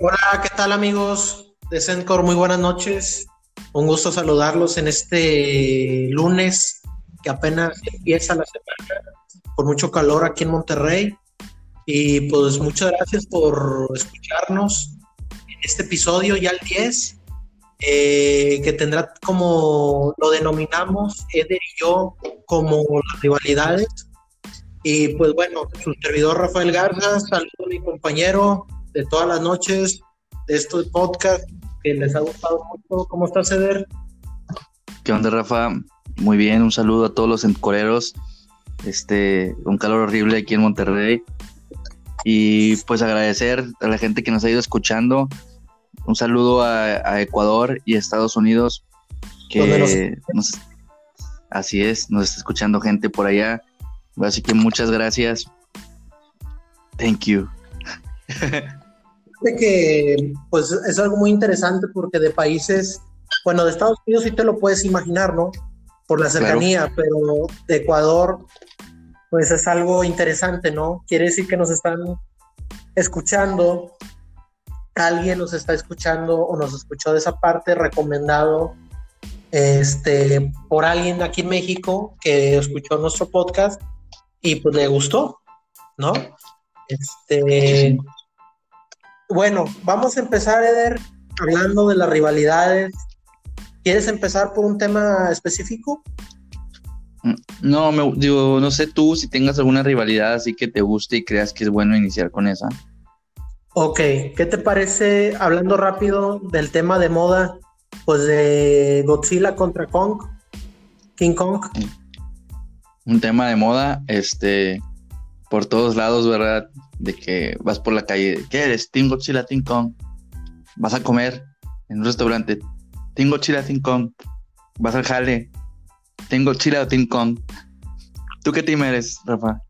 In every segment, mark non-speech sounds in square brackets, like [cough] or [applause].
Hola, ¿qué tal amigos de Sencor? Muy buenas noches. Un gusto saludarlos en este lunes que apenas empieza la semana, con mucho calor aquí en Monterrey. Y pues muchas gracias por escucharnos en este episodio, ya el 10, eh, que tendrá como lo denominamos Eder y yo como las rivalidades. Y pues bueno, su servidor Rafael Garza, saludo a mi compañero de todas las noches de este podcast que les ha gustado mucho. ¿Cómo estás, Eder? ¿Qué onda, Rafa? Muy bien, un saludo a todos los encoreros. Este, un calor horrible aquí en Monterrey. Y pues agradecer a la gente que nos ha ido escuchando. Un saludo a, Ecuador y a Estados Unidos. Que nos, así es, nos está escuchando gente por allá. Así que muchas gracias. Thank you. [laughs] que pues es algo muy interesante porque de países, bueno, de Estados Unidos sí te lo puedes imaginar, ¿no? Por la cercanía, pero de Ecuador, pues es algo interesante, ¿no? Quiere decir que nos están escuchando, alguien nos está escuchando o nos escuchó de esa parte recomendado este, por alguien aquí en México que escuchó nuestro podcast y pues le gustó, ¿no? Este, bueno, vamos a empezar, Eder, hablando de las rivalidades. ¿Quieres empezar por un tema específico? Mm, no, me, digo, no sé tú si tengas alguna rivalidad así que te guste y creas que es bueno iniciar con esa. Ok, ¿qué te parece, hablando rápido del tema de moda, pues de Godzilla contra Kong, King Kong? Un tema de moda, este, por todos lados, ¿verdad? de que vas por la calle, ¿qué eres? Team Godzilla, Team Kong. Vas a comer en un restaurante, Team Godzilla, Team Kong. Vas al jale, Team Godzilla o Kong. ¿Tú qué team eres, Rafa?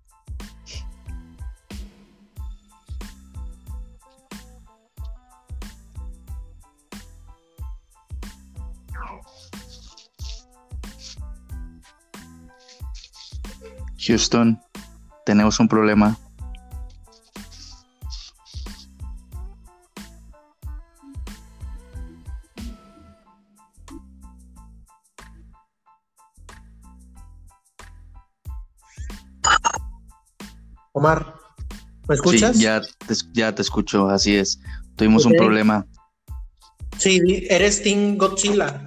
Houston, tenemos un problema. Omar, ¿me escuchas? Sí, ya te, ya te escucho, así es. Tuvimos un problema. Sí, eres Team Godzilla.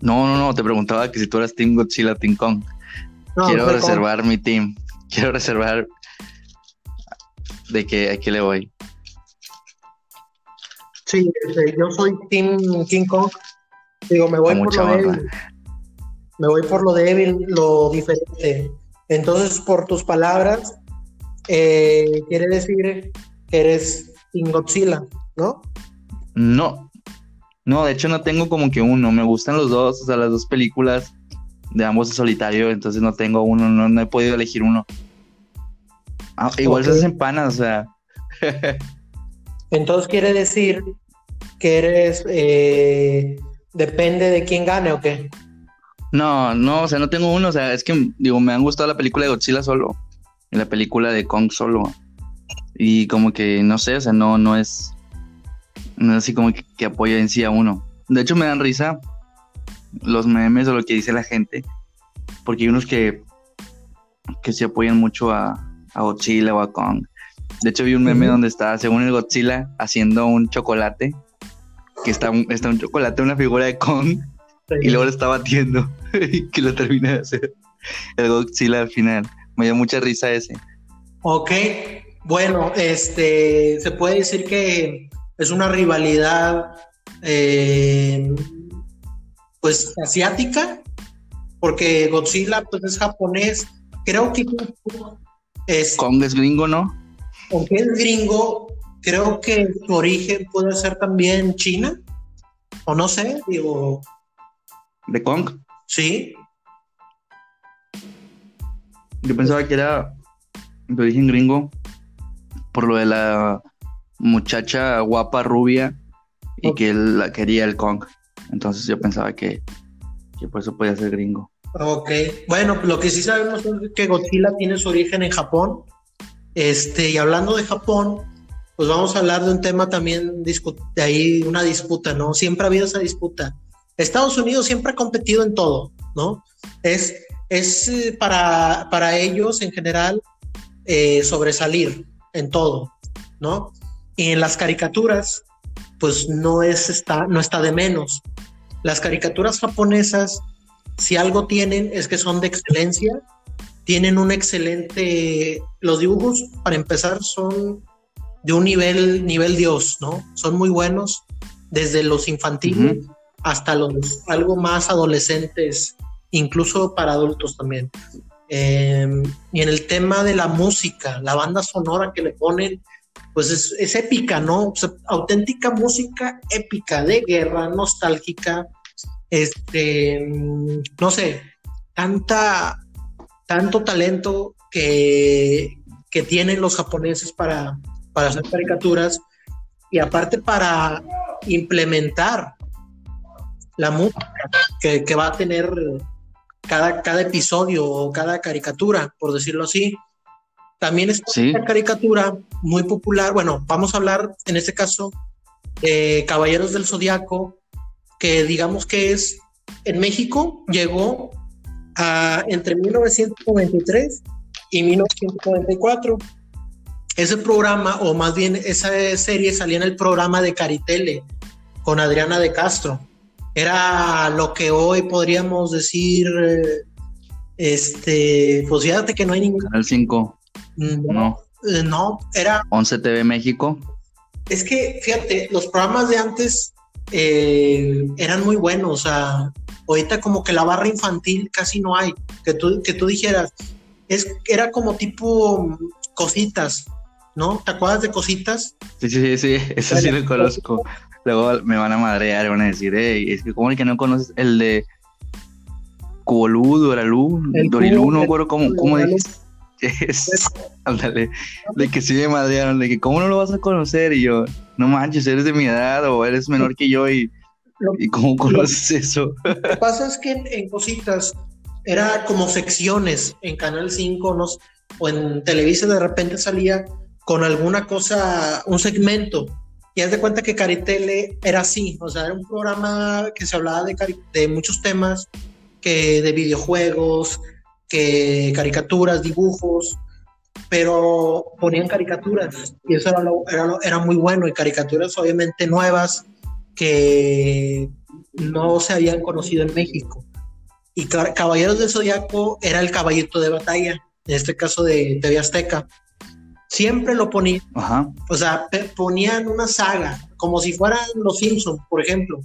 No, no, no, te preguntaba que si tú eras Team Godzilla, Team Kong. Quiero reservar mi team. Quiero reservar de que aquí le voy. Sí, este, yo soy Team King Kong. Digo, me voy por lo débil. Me voy por lo débil, lo diferente. Entonces, por tus palabras, eh, quiere decir que eres Team Godzilla, ¿no? No, no, de hecho no tengo como que uno, me gustan los dos, o sea, las dos películas de ambos de solitario, entonces no tengo uno, no, he podido elegir uno. Ah, igual se hacen panas, o sea. [laughs] entonces quiere decir que eres, eh, depende de quién gane o qué. No, no, o sea, no tengo uno, o sea, es que, digo, me han gustado la película de Godzilla solo en la película de Kong solo. Y como que, no sé, o sea, no, no es, no es así como que, apoya en sí a uno. De hecho, me dan risa los memes o lo que dice la gente, porque hay unos que, que se apoyan mucho a, a Godzilla o a Kong. De hecho, vi un meme donde está, según el Godzilla, haciendo un chocolate, que está, está un chocolate, una figura de Kong, y luego lo está batiendo, [laughs] y que lo termina de hacer el Godzilla al final. Me dio mucha risa ese. Ok, bueno, este, se puede decir que es una rivalidad, eh, pues, asiática, porque Godzilla, pues, es japonés. Creo que es... Kong es gringo, ¿no? Aunque es gringo, creo que su origen puede ser también China, o no sé, digo... ¿De Kong? Sí. Yo pensaba que era de origen gringo por lo de la muchacha guapa rubia y que él la quería el Kong. Entonces yo pensaba que, que por eso podía ser gringo. Ok, bueno, lo que sí sabemos es que Godzilla tiene su origen en Japón. Este, y hablando de Japón, pues vamos a hablar de un tema también, de ahí una disputa, ¿no? Siempre ha habido esa disputa. Estados Unidos siempre ha competido en todo, ¿no? Es, es eh, para, para ellos en general eh, sobresalir en todo, ¿no? Y en las caricaturas, pues no, es, está, no está de menos. Las caricaturas japonesas, si algo tienen, es que son de excelencia, tienen un excelente, los dibujos, para empezar, son de un nivel, nivel Dios, ¿no? Son muy buenos, desde los infantiles hasta los algo más adolescentes, incluso para adultos también. Em, y en el tema de la música, la banda sonora que le ponen, pues es, épica, ¿no? auténtica música épica, de guerra, nostálgica, este, no sé, tanta, tanto talento que, que tienen los japoneses para, para hacer caricaturas y aparte para implementar la música que, va a tener cada, cada episodio o cada caricatura, por decirlo así. También es una caricatura muy popular. Bueno, vamos a hablar en este caso de Caballeros del Zodiaco, que digamos que es en México, llegó a entre 1993 y 1994 ese programa, o más bien esa serie salía en el programa de Caritele con Adriana de Castro. Era lo que hoy podríamos decir, este, pues fíjate que no hay ningún... Canal 5. No, no, eh, era... 11 TV México. Es que, fíjate, los programas de antes eh, eran muy buenos, o sea, ahorita como que la barra infantil casi no hay, que tú, que tú dijeras, es, era como tipo cositas, ¿no? ¿Te acuerdas de cositas? Sí, sí, sí, eso sí lo conozco. Luego me van a madrear, van a decir, hey, es que como el que no conoces el de Cubolú, Duralú, Dorilú, no recuerdo cómo, cómo dices. Es, [laughs] ándale, de que sí me madrearon, de que cómo no lo vas a conocer y yo, no manches, eres de mi edad o eres menor que yo y, ¿y cómo conoces eso. Lo que pasa es que en, Cositas era como secciones en Canal 5 ¿no? o en Televisa de repente salía con alguna cosa, un segmento. Y haz de cuenta que Caritele era así, o sea, era un programa que se hablaba de, de muchos temas, que de videojuegos, que caricaturas, dibujos, pero ponían caricaturas y eso era, era, muy bueno y caricaturas obviamente nuevas que no se habían conocido en México. Y Caballeros del Zodiaco era el caballito de batalla, en este caso de TV Azteca siempre lo ponían. O sea, ponían una saga, como si fueran los Simpsons, por ejemplo.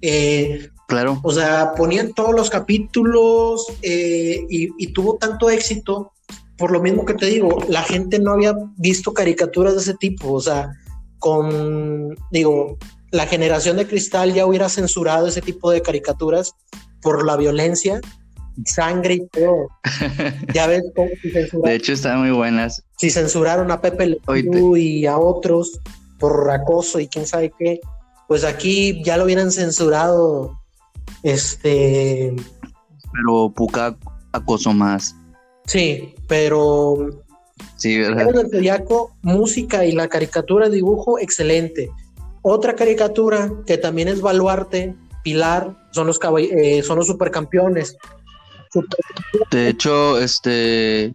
Eh, claro. O sea, ponían todos los capítulos eh, y, tuvo tanto éxito, por lo mismo que te digo, la gente no había visto caricaturas de ese tipo. O sea, con, digo, la generación de cristal ya hubiera censurado ese tipo de caricaturas por la violencia sangre y todo. [laughs] ya ves cómo De hecho, están muy buenas. Si censuraron a Pepe Le y a otros por acoso y quién sabe qué, pues aquí ya lo hubieran censurado. Este. Pero poca acoso más. Sí, pero. Sí, ¿verdad? El música y la caricatura, dibujo, excelente. Otra caricatura que también es Baluarte, Pilar, son los, eh, son los supercampeones. De hecho, este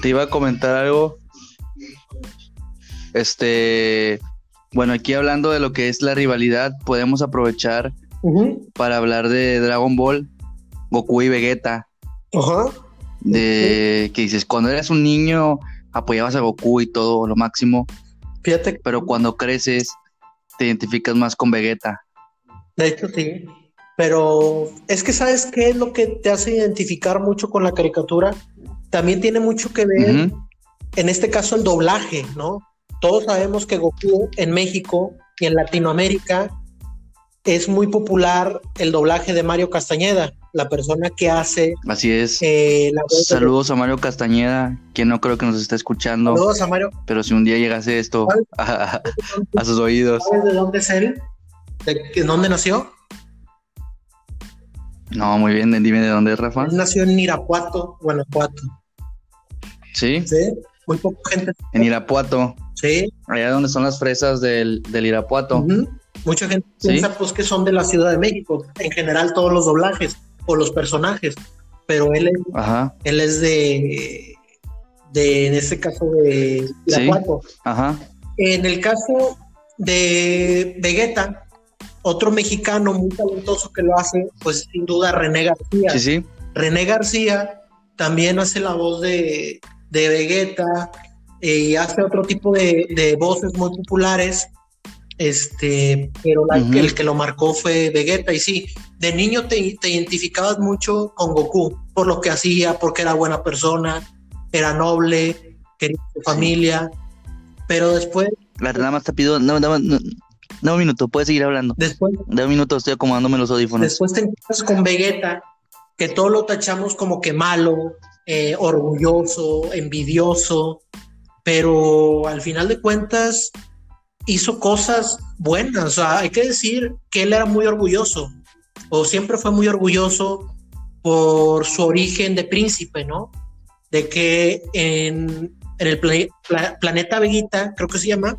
te iba a comentar algo. Este, bueno, aquí hablando de lo que es la rivalidad, podemos aprovechar para hablar de Dragon Ball, Goku y Vegeta. Ajá. De que dices, cuando eras un niño apoyabas a Goku y todo lo máximo. Fíjate. Pero cuando creces te identificas más con Vegeta. De hecho, sí. Pero es que sabes qué es lo que te hace identificar mucho con la caricatura. También tiene mucho que ver, en este caso, el doblaje, ¿no? Todos sabemos que Goku en México y en Latinoamérica es muy popular el doblaje de Mario Castañeda, la persona que hace. Así es. Eh, Saludos a Mario Castañeda, que no creo que nos esté escuchando. Saludos a Mario. Pero si un día llegase esto [laughs] a, sus oídos. ¿Sabes de dónde es él? ¿De dónde nació? No, muy bien, dime de dónde es Rafa. nació en Irapuato, Guanajuato. ¿Sí? Sí. muy poca gente. En Irapuato. Sí. Allá donde son las fresas del, del Irapuato. Mucha gente piensa pues que son de la Ciudad de México, en general todos los doblajes o los personajes, pero él es, él es de, de, en este caso de Irapuato. Ajá. En el caso de Vegeta, otro mexicano muy talentoso que lo hace, pues sin duda René García. Sí, sí. René García también hace la voz de, de Vegeta eh, y hace otro tipo de, voces muy populares. Este, pero el que lo marcó fue Vegeta. Y sí, de niño te, te identificabas mucho con Goku por lo que hacía, porque era buena persona, era noble, quería su familia. Pero después. La nada más te pido, no, no, no, un minuto, puedes seguir hablando. Después. De un minuto, estoy acomodándome los audífonos. Después te encuentras con Vegeta, que todo lo tachamos como que malo, eh, orgulloso, envidioso, pero al final de cuentas hizo cosas buenas. O sea, hay que decir que él era muy orgulloso, o siempre fue muy orgulloso por su origen de príncipe, ¿no? De que en, el planeta Veguita, creo que se llama,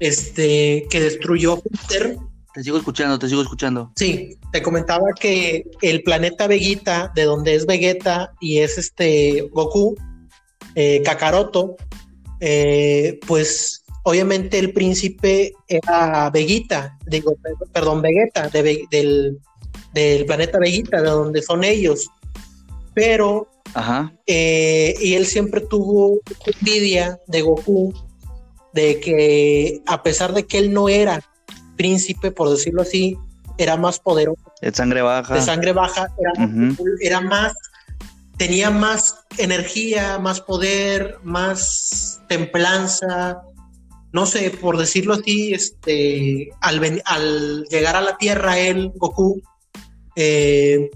este, que destruyó Júpiter, te sigo escuchando, te sigo escuchando. Sí, te comentaba que el planeta Vegeta, de donde es Vegeta y es este Goku, eh, Kakaroto, eh, pues obviamente el príncipe era Vegeta, digo, perdón, Vegeta, del, planeta Vegeta, de donde son ellos. Pero, Ajá. Eh, y él siempre tuvo envidia de Goku, de que a pesar de que él no era príncipe, por decirlo así, era más poderoso. De sangre baja. De sangre baja, era, más, tenía más energía, más poder, más templanza. No sé, por decirlo así, este, al, al llegar a la Tierra, él, Goku, eh,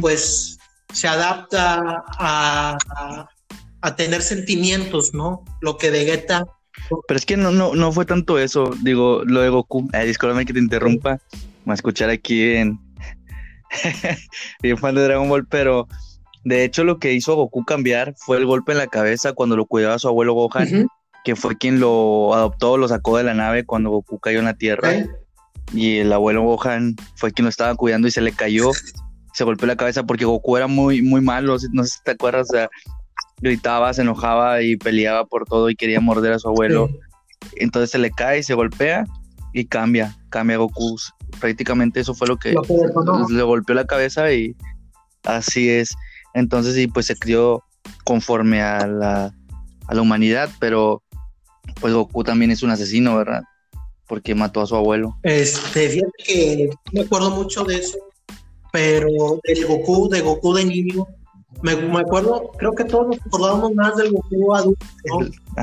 pues se adapta a, a, tener sentimientos, ¿no? Lo que Vegeta pero es que no, no, no fue tanto eso, digo, lo de Goku. Eh, discúlpame que te interrumpa, me a escuchar aquí en. [laughs] bien fan de Dragon Ball, pero de hecho lo que hizo a Goku cambiar fue el golpe en la cabeza cuando lo cuidaba su abuelo Gohan, que fue quien lo adoptó, lo sacó de la nave cuando Goku cayó en la Tierra. Y el abuelo Gohan fue quien lo estaba cuidando y se le cayó, se golpeó la cabeza porque Goku era muy, muy malo, no sé si te acuerdas, o sea, gritaba, se enojaba y peleaba por todo y quería morder a su abuelo. Entonces se le cae, se golpea y cambia, cambia Goku. Prácticamente eso fue lo que, le golpeó la cabeza y así es. Entonces sí, pues se crió conforme a la, a la humanidad, pero pues Goku también es un asesino, ¿verdad? Porque mató a su abuelo. Este, fíjate que me acuerdo mucho de eso, pero el Goku, de Goku de niño, me, acuerdo, creo que todos nos acordábamos más del Goku adulto,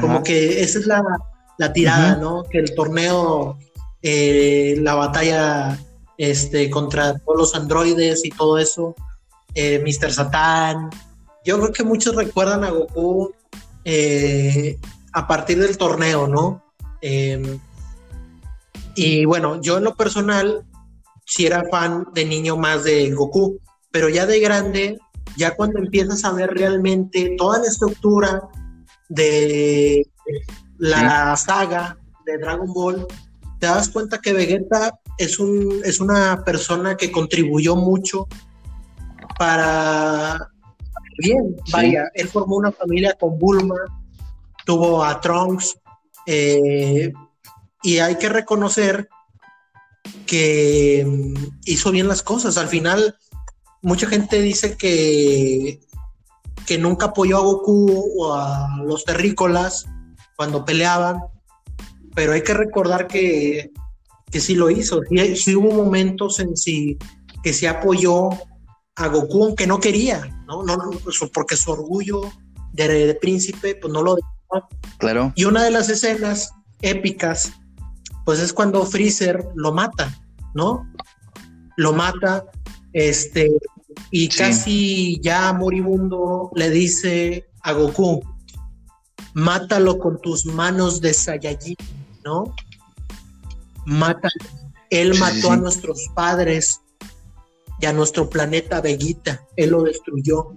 Como que esa es la, la tirada, ¿no? Que el torneo, eh, la batalla este, contra todos los androides y todo eso, eh, Mr. Satan. Yo creo que muchos recuerdan a Goku eh, a partir del torneo, ¿no? Em, y bueno, yo en lo personal sí era fan de niño más de Goku, pero ya de grande ya cuando empiezas a ver realmente toda la estructura de la saga de Dragon Ball, te das cuenta que Vegeta es, un, es una persona que contribuyó mucho para bien, vaya, él formó una familia con Bulma, tuvo a Trunks, eh, y hay que reconocer que hizo bien las cosas. Al final, mucha gente dice que, que nunca apoyó a Goku o a los terrícolas cuando peleaban, pero hay que recordar que, que sí lo hizo. Sí, hubo momentos en sí que se apoyó a Goku aunque no quería, ¿no? no porque su orgullo de, príncipe pues no lo. Claro. Y una de las escenas épicas pues es cuando Freezer lo mata, ¿no? Lo mata, este, y casi ya moribundo le dice a Goku, mátalo con tus manos de Saiyajin, ¿no? Mátalo. Él mató a nuestros padres y a nuestro planeta Vegeta, él lo destruyó.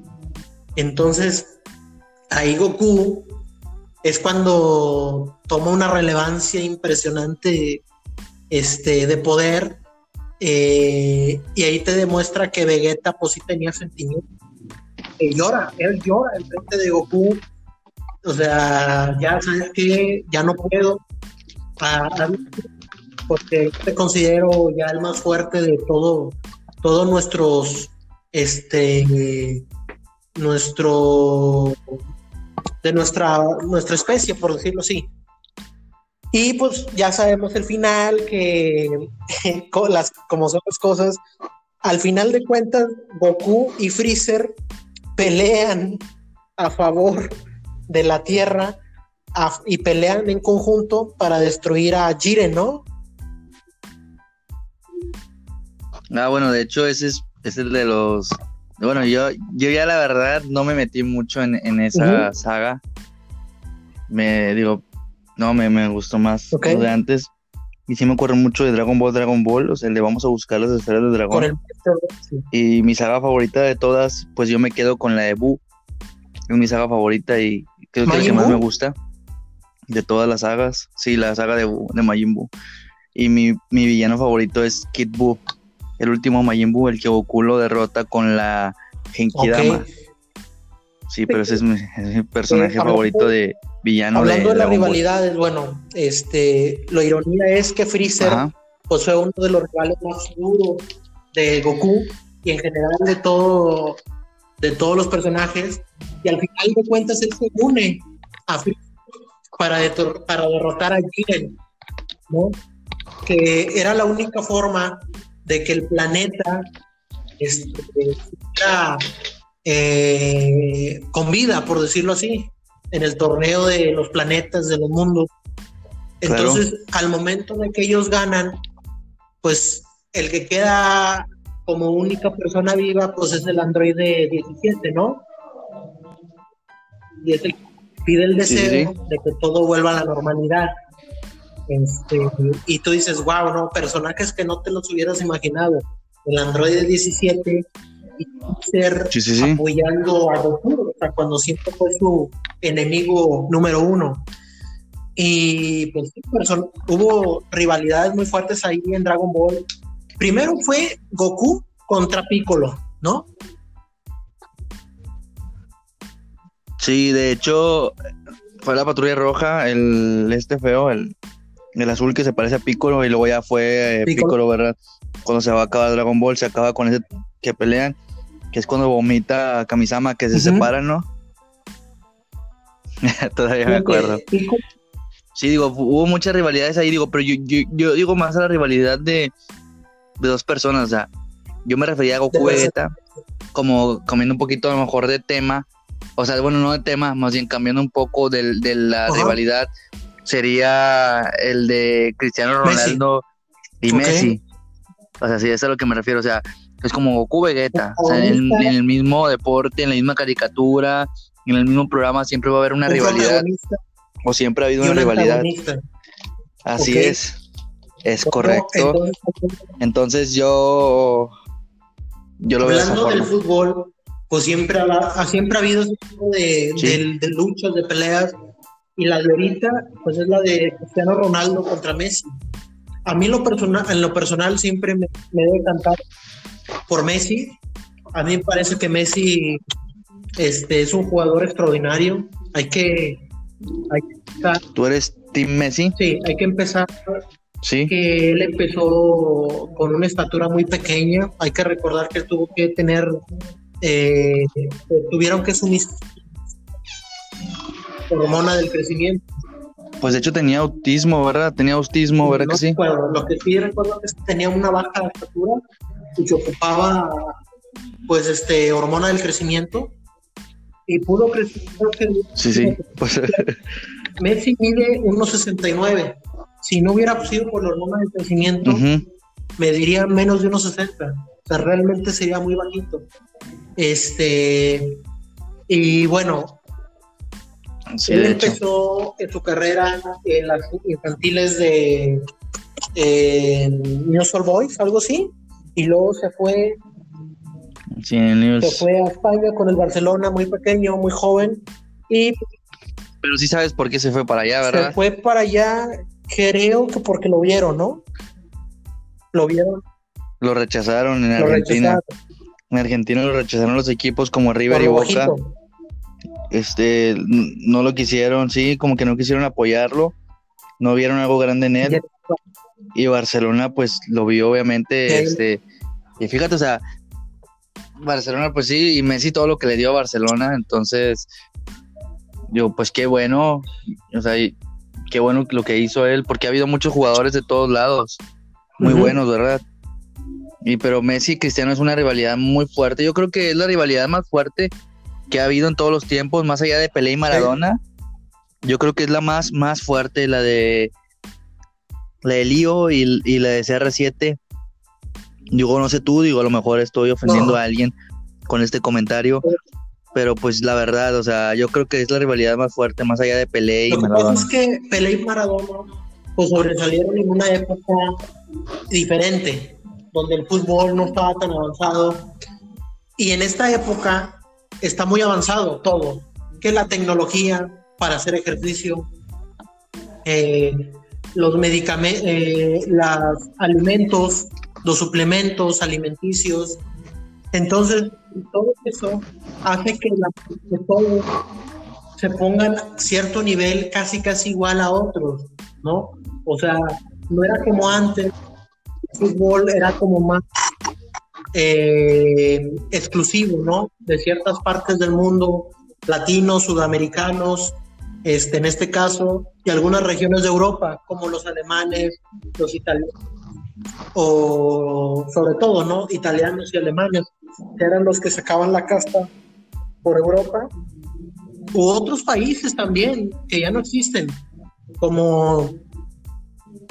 Entonces, ahí Goku es cuando toma una relevancia impresionante este, de poder eh, y ahí te demuestra que Vegeta pues sí tenía sentimientos. Y llora, él llora en frente de Goku. O sea, ya sabes que ya no puedo. Ah, ah, porque te considero ya el más fuerte de todo, todos nuestros, este, nuestro, de nuestra, nuestra especie, por decirlo así. Y pues ya sabemos el final, que [laughs] como son las cosas, al final de cuentas, Goku y Freezer pelean a favor de la Tierra y pelean en conjunto para destruir a Jiren, ¿no? Ah, bueno, de hecho ese es, el de los... Bueno, yo, yo ya la verdad no me metí mucho en, esa saga. Me digo, no, me, me gustó más lo de antes. Y sí me acuerdo mucho de Dragon Ball, Dragon Ball, o sea, le vamos a buscar las esferas de dragón. Y mi saga favorita de todas, pues yo me quedo con la de Buu. Es mi saga favorita y creo que es la que más me gusta de todas las sagas. Sí, la saga de, de Majin Buu. Y mi, mi villano favorito es Kid Buu el último Majin Buu, el que Goku lo derrota con la Genkidama. Sí, pero ese es mi, personaje favorito de villano. Hablando de, las rivalidades, bueno, este, la ironía es que Freezer pues, fue uno de los rivales más duros de Goku y en general de todo, de todos los personajes. Y al final de cuentas él se une a Freezer para, para derrotar a Jiren, ¿no? Que era la única forma de que el planeta estuviera eh, con vida, por decirlo así, en el torneo de los planetas de los mundos. Entonces, al momento de que ellos ganan, pues el que queda como única persona viva, pues es el androide 17, ¿no? Y es el que pide el deseo de que todo vuelva a la normalidad. Este, y tú dices, wow, no, personajes que no te los hubieras imaginado. El Android 17 y ser apoyando a Goku, o sea, cuando siempre fue su enemigo número uno. Y pues hubo rivalidades muy fuertes ahí en Dragon Ball. Primero fue Goku contra Piccolo, ¿no? Sí, de hecho, fue la patrulla roja, el este feo, el, el azul que se parece a Piccolo y luego ya fue eh, Piccolo, ¿verdad? Cuando se va a acabar Dragon Ball, se acaba con ese que pelean, que es cuando vomita a Kamisama, que se separan, ¿no? [laughs] Todavía me acuerdo. Sí, digo, hubo muchas rivalidades ahí, digo, pero yo, yo, digo más a la rivalidad de, de dos personas, o sea, yo me refería a Goku Vegeta como comiendo un poquito a lo mejor de tema, o sea, bueno, no de tema, más bien cambiando un poco de, la rivalidad sería el de Cristiano Ronaldo y Messi. O sea, sí, eso es a lo que me refiero. O sea, es como Goku Vegeta. O sea, en, el mismo deporte, en la misma caricatura, en el mismo programa, siempre va a haber una rivalidad. O siempre ha habido una rivalidad. Así es. Es correcto. Entonces, yo. Yo lo Hablando del fútbol, pues siempre ha, siempre ha habido ese tipo de, de luchas, de peleas y la de ahorita, pues es la de Cristiano Ronaldo contra Messi. A mí lo personal, en lo personal siempre me, debe cantar por Messi. A mí me parece que Messi este, es un jugador extraordinario. Hay que, hay empezar. ¿Tú eres Team Messi? Sí, hay que empezar. Sí. Que él empezó con una estatura muy pequeña. Hay que recordar que tuvo que tener, eh, tuvieron que sumir hormona del crecimiento. Pues de hecho tenía autismo, ¿verdad? Tenía autismo, ¿verdad que sí? lo que sí recuerdo es que tenía una baja estatura y que ocupaba pues este hormona del crecimiento y pudo crecer. Sí, sí. Pues... [laughs] Messi mide 1.69. Si no hubiera sido por la hormona del crecimiento, me diría menos de 1.60. O sea, realmente sería muy bajito. Este, y bueno, él empezó en su carrera en las infantiles de eh, News All Boys, algo así, y luego se fue, se fue a España con el Barcelona muy pequeño, muy joven, y Pero sí sabes por qué se fue para allá, ¿verdad? Se fue para allá, creo que porque lo vieron, ¿no? Lo vieron. Lo rechazaron en Argentina. En Argentina lo rechazaron los equipos como River y Boca. Este, no lo quisieron, sí, como que no quisieron apoyarlo. No vieron algo grande en él. Y Barcelona, pues, lo vio obviamente, este, y fíjate, o sea, Barcelona, pues sí, y Messi todo lo que le dio a Barcelona, entonces, yo, pues qué bueno, o sea, qué bueno lo que hizo él, porque ha habido muchos jugadores de todos lados, muy buenos, ¿verdad? Y pero Messi y Cristiano es una rivalidad muy fuerte, yo creo que es la rivalidad más fuerte que ha habido en todos los tiempos, más allá de Pelé y Maradona, yo creo que es la más, más fuerte, la de la de Lío y, y la de CR7 Digo, no sé tú, digo, a lo mejor estoy ofendiendo a alguien con este comentario, pero pues la verdad, o sea, yo creo que es la rivalidad más fuerte, más allá de Pelé y Lo que Pasa es que Pelé y Maradona pues sobresalieron en una época diferente, donde el fútbol no estaba tan avanzado. Y en esta época está muy avanzado todo, que la tecnología para hacer ejercicio, eh, los medicamentos, eh, los alimentos los suplementos alimenticios. Entonces, todo eso hace que, la, que se pongan cierto nivel casi casi igual a otros, ¿no? O sea, no era como antes, el fútbol era como más eh, exclusivo, ¿no? De ciertas partes del mundo, latinos, sudamericanos, este, en este caso, y algunas regiones de Europa, como los alemanes, los italianos, o sobre todo, ¿no? Italianos y alemanes, que eran los que sacaban la casta por Europa, u otros países también que ya no existen, como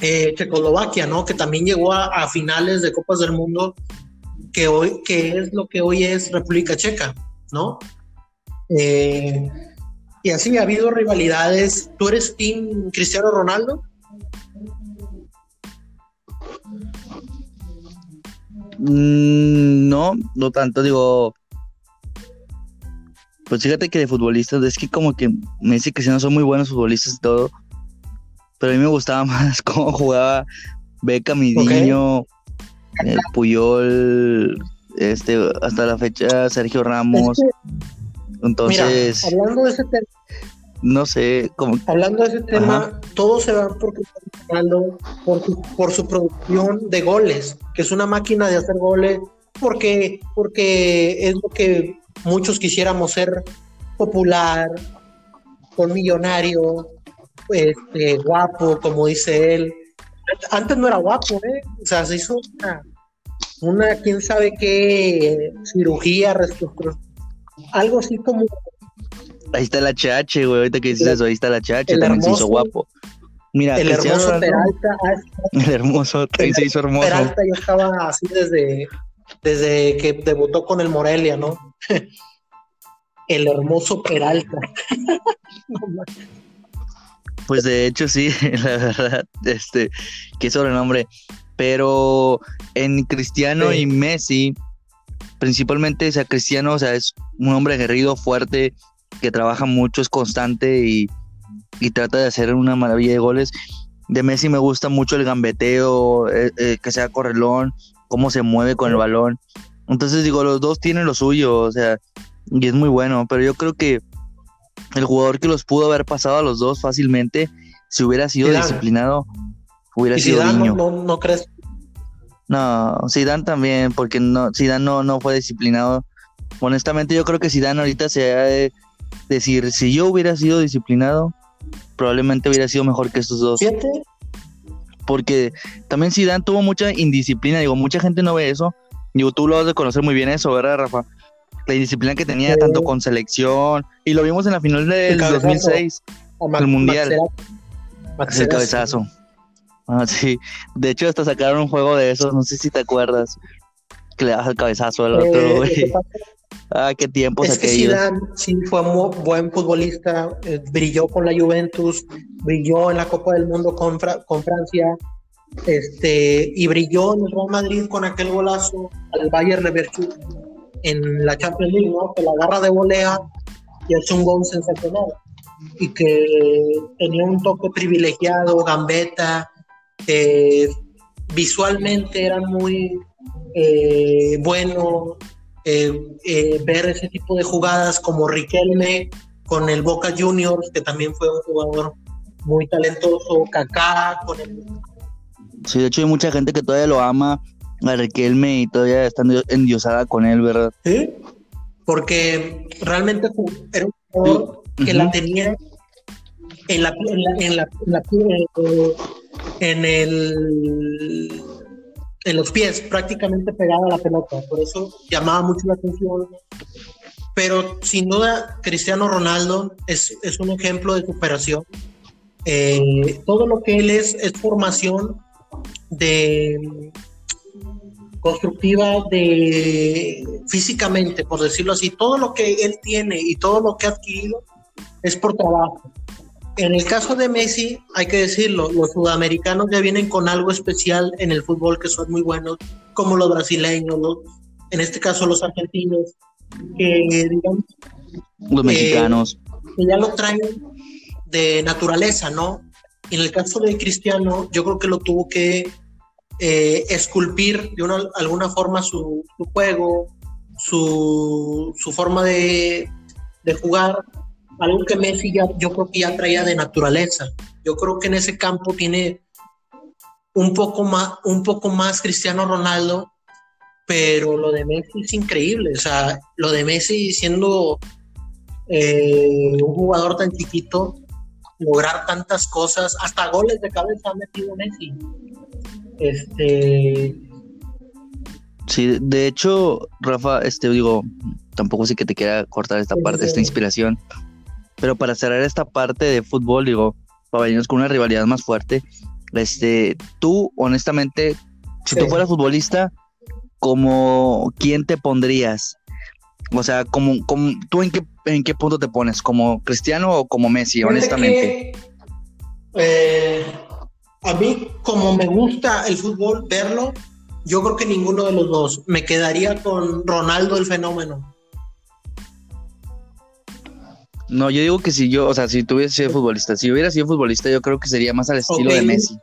eh, Checoslovaquia, ¿no? Que también llegó a, finales de Copas del Mundo, que hoy, que es lo que hoy es República Checa, ¿no? Eh, y así ha habido rivalidades. ¿Tú eres Team Cristiano Ronaldo? Mm, no, no tanto, digo. Pues fíjate que de futbolistas, es que como que me dice que si no son muy buenos futbolistas y todo. Pero a mí me gustaba [laughs] más cómo jugaba Beca, mi niño, eh, Puyol, este, hasta la fecha Sergio Ramos. Entonces. hablando de ese tema, no sé cómo. Hablando de ese tema, todo se va porque por su, por su producción de goles, que es una máquina de hacer goles, porque, porque es lo que muchos quisiéramos ser popular, con millonario, este, guapo, como dice él. Antes no era guapo, ¿eh? O sea, se hizo una, una quién sabe qué cirugía, reestructuración, algo así como Ahí está la HH, güey. Ahorita que dices eso, ahí está la HH. También se hizo guapo. Mira, el hermoso Peralta. Ah, el hermoso, ahí se hizo hermoso. Peralta ya estaba así desde, desde que debutó con el Morelia, ¿no? [laughs] el hermoso Peralta. [laughs] pues de hecho sí, [laughs] la verdad, este, qué sobrenombre. Pero en Cristiano y Messi, principalmente, o sea, Cristiano, o sea, es un hombre aguerrido, fuerte, que trabaja mucho, es constante y, trata de hacer una maravilla de goles. De Messi me gusta mucho el gambeteo, eh, eh, que sea correlón, cómo se mueve con el balón. Entonces digo, los dos tienen lo suyo, o sea, y es muy bueno, pero yo creo que el jugador que los pudo haber pasado a los dos fácilmente, si hubiera sido disciplinado, hubiera sido niño. No, no, crees? No, Zidane también, porque no, Zidane no, no fue disciplinado. Honestamente, yo creo que Zidane ahorita se ha decir, si yo hubiera sido disciplinado, probablemente hubiera sido mejor que estos dos. Porque también Zidane tuvo mucha indisciplina, digo, mucha gente no ve eso. Digo, tú lo has de conocer muy bien eso, ¿verdad, Rafa? La indisciplina que tenía tanto con selección, y lo vimos en la final del 2006, el Mundial. El cabezazo. Ah, sí. De hecho, hasta sacaron un juego de esos, no sé si te acuerdas, que le das el cabezazo al otro, eh, güey. Ah, qué tiempo es que Zidane sí fue muy buen futbolista, eh, brilló con la Juventus, brilló en la Copa del Mundo con, con Francia, este, y brilló en el Real Madrid con aquel golazo al Bayern Leverkusen en la Champions League, ¿no? Que la agarra de volea y hace un gol sensacional. y que tenía un toque privilegiado, gambeta, eh, visualmente era muy eh, bueno eh, ver ese tipo de jugadas como Riquelme con el Boca Juniors, que también fue un jugador muy talentoso, Kaká con el... Sí, de hecho hay mucha gente que todavía lo ama Riquelme y todavía está endiosada con él, ¿verdad? Sí, porque realmente era un jugador que la tenía en la, en la, en la, en el en los pies, prácticamente pegada a la pelota. Por eso llamaba mucho la atención. Pero sin duda, Cristiano Ronaldo es, es un ejemplo de superación. Eh, todo lo que él es es formación de constructiva de físicamente, por decirlo así, todo lo que él tiene y todo lo que ha adquirido es por trabajo. En el caso de Messi, hay que decirlo, los sudamericanos ya vienen con algo especial en el fútbol que son muy buenos, como los brasileños, en este caso los argentinos, que digamos... Los mexicanos. Que ya lo traen de naturaleza, ¿no? En el caso de Cristiano, yo creo que lo tuvo que eh, esculpir de una, alguna forma su, juego, su, su forma de, de, jugar, algo que Messi ya, yo creo que ya traía de naturaleza. Yo creo que en ese campo tiene un poco más, un poco más Cristiano Ronaldo, pero lo de Messi es increíble. O sea, lo de Messi siendo eh, un jugador tan chiquito, lograr tantas cosas, hasta goles de cabeza ha metido Messi. Este. Sí, de hecho, Rafa, este digo, tampoco sé que te quiera cortar esta parte, esta inspiración, pero para cerrar esta parte de fútbol, digo, para venirnos con una rivalidad más fuerte, este, tú, honestamente, si tú fueras futbolista, ¿como quién te pondrías? O sea, como, como ¿tú en qué, en qué punto te pones? ¿Como Cristiano o como Messi, honestamente? Eh, a mí, como me gusta el fútbol, verlo, yo creo que ninguno de los dos. Me quedaría con Ronaldo el fenómeno. No, yo digo que si yo, o sea, si tuviese sido futbolista, si hubiera sido futbolista, yo creo que sería más al estilo de Messi.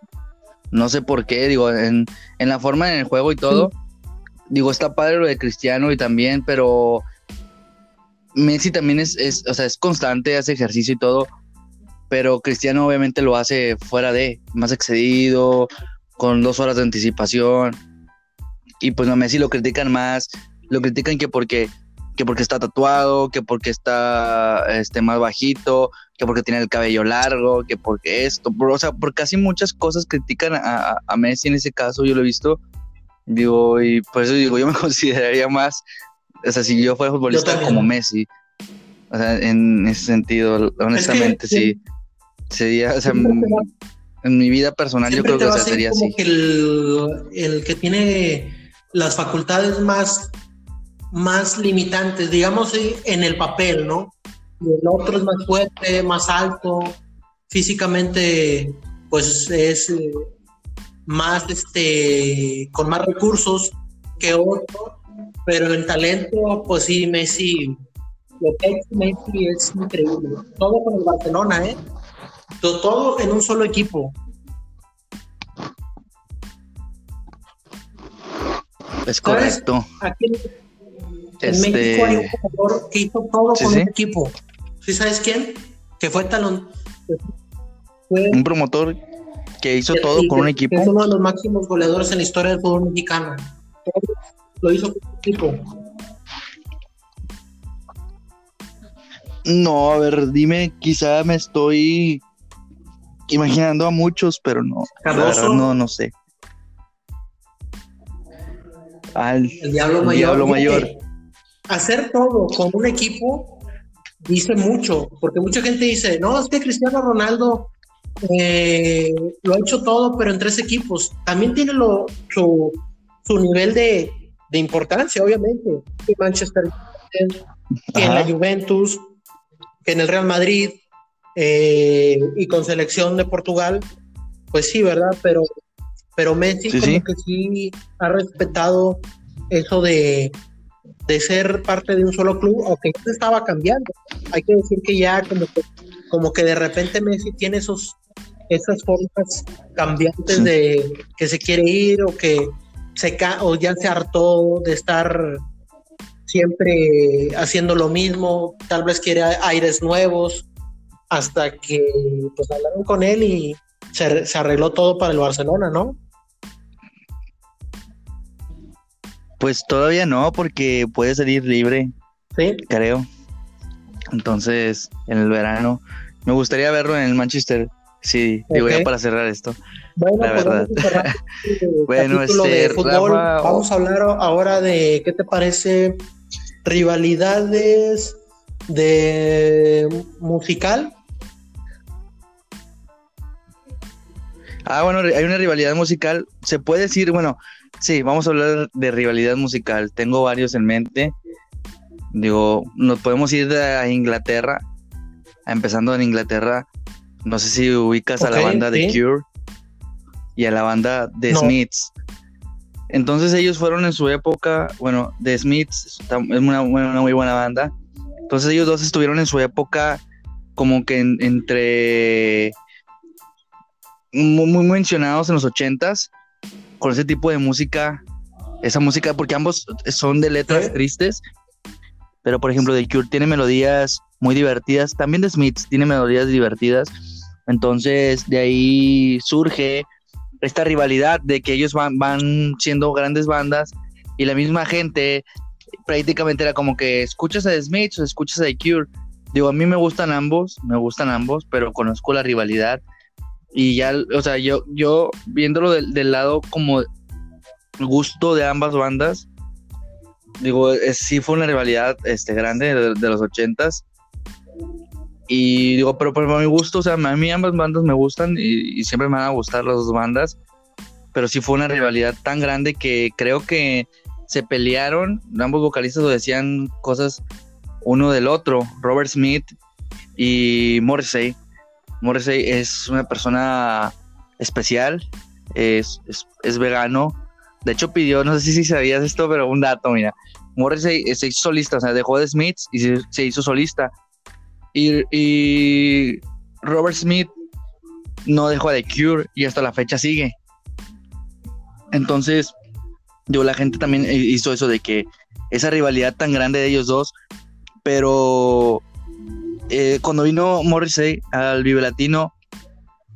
No sé por qué, digo, en, la forma en el juego y todo. Digo, está padre lo de Cristiano y también, pero Messi también es, es, o sea, es constante, hace ejercicio y todo, pero Cristiano obviamente lo hace fuera de, más excedido, con dos horas de anticipación. Y pues a Messi lo critican más, lo critican que porque que porque está tatuado, que porque está este, más bajito, que porque tiene el cabello largo, que porque esto, o sea, por casi muchas cosas critican a, a, Messi en ese caso, yo lo he visto, digo, y por eso digo, yo me [laughs] consideraría más, o sea, si yo fuera futbolista como Messi, o sea, en ese sentido, honestamente, sí, sería, o sea, en mi vida personal yo creo que sería así. el, el que tiene las facultades más más limitantes, digamos, en el papel, ¿no? El otro es más fuerte, más alto, físicamente, pues es eh, más, este, con más recursos que otro, pero en talento, pues sí, Messi, lo que es Messi es increíble. Todo con el Barcelona, ¿eh? Todo, en un solo equipo. Es correcto. En este... México hay un jugador que hizo todo con un equipo. ¿Sí sabes quién? Que fue talón. un promotor que hizo todo con un equipo. Es uno de los máximos goleadores en la historia del fútbol mexicano. Lo hizo con un equipo. No, a ver, dime, quizá me estoy imaginando a muchos, pero no. no, no sé. Al, el Diablo Mayor. Diablo mayor hacer todo con un equipo dice mucho, porque mucha gente dice, no, es que Cristiano Ronaldo eh, lo ha hecho todo, pero en tres equipos. También tiene lo, su, su nivel de, de, importancia, obviamente. En Manchester en la Juventus, en el Real Madrid eh, y con selección de Portugal, pues sí, ¿verdad? Pero, pero Messi como que sí ha respetado eso de, de ser parte de un solo club, aunque estaba cambiando. Hay que decir que ya como que como que de repente Messi tiene esos, esas formas cambiantes de que se quiere ir o que se o ya se hartó de estar siempre haciendo lo mismo, tal vez quiere aires nuevos, hasta que pues hablaron con él y se, se arregló todo para el Barcelona, ¿no? Pues todavía no, porque puede salir libre. Sí. Creo. Entonces, en el verano. Me gustaría verlo en el Manchester. Sí, digo ya para cerrar esto. Bueno, la pues verdad. [laughs] bueno, este, Vamos a hablar ahora de qué te parece rivalidades de musical. Ah, bueno, hay una rivalidad musical. Se puede decir, bueno, sí, vamos a hablar de rivalidad musical. Tengo varios en mente. Digo, nos podemos ir a Inglaterra, empezando en Inglaterra. No sé si ubicas a la banda de Cure y a la banda de Smiths. Entonces ellos fueron en su época, bueno, The Smiths es una, una, muy buena banda. Entonces ellos dos estuvieron en su época como que entre muy, muy mencionados en los ochentas con ese tipo de música, esa música, porque ambos son de letras tristes, pero por ejemplo The Cure tiene melodías muy divertidas, también The Smiths tiene melodías divertidas, entonces de ahí surge esta rivalidad de que ellos van, van siendo grandes bandas y la misma gente prácticamente era como que escuchas a The Smiths o escuchas a The Cure. Digo, a mí me gustan ambos, me gustan ambos, pero conozco la rivalidad y ya, o sea, yo, yo viéndolo del, lado como gusto de ambas bandas, digo, sí fue una rivalidad este, grande de, los ochentas. Y digo, pero por mi gusto, o sea, a mí ambas bandas me gustan y, siempre me van a gustar las dos bandas. Pero sí fue una rivalidad tan grande que creo que se pelearon. Ambos vocalistas decían cosas uno del otro, Robert Smith y Morrissey. Morrissey es una persona especial, es, es, vegano. De hecho, pidió, no sé si sabías esto, pero un dato, mira. Morrissey se hizo solista, o sea, dejó de Smith y se, hizo solista. Y, Robert Smith no dejó de Cure y hasta la fecha sigue. Entonces, digo, la gente también hizo eso de que esa rivalidad tan grande de ellos dos, pero eh, cuando vino Morrissey al Vive Latino,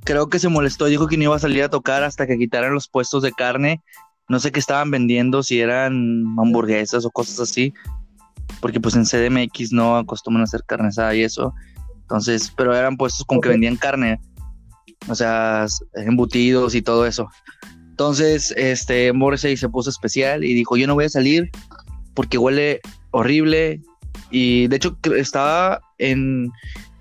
creo que se molestó, dijo que no iba a salir a tocar hasta que quitaran los puestos de carne. No sé qué estaban vendiendo, si eran hamburguesas o cosas así, porque pues en CDMX no acostumbran a hacer carne asada y eso. Entonces, pero eran puestos con que vendían carne, o sea, embutidos y todo eso. Entonces, este Morrissey se puso especial y dijo, yo no voy a salir porque huele horrible. Y de hecho estaba en,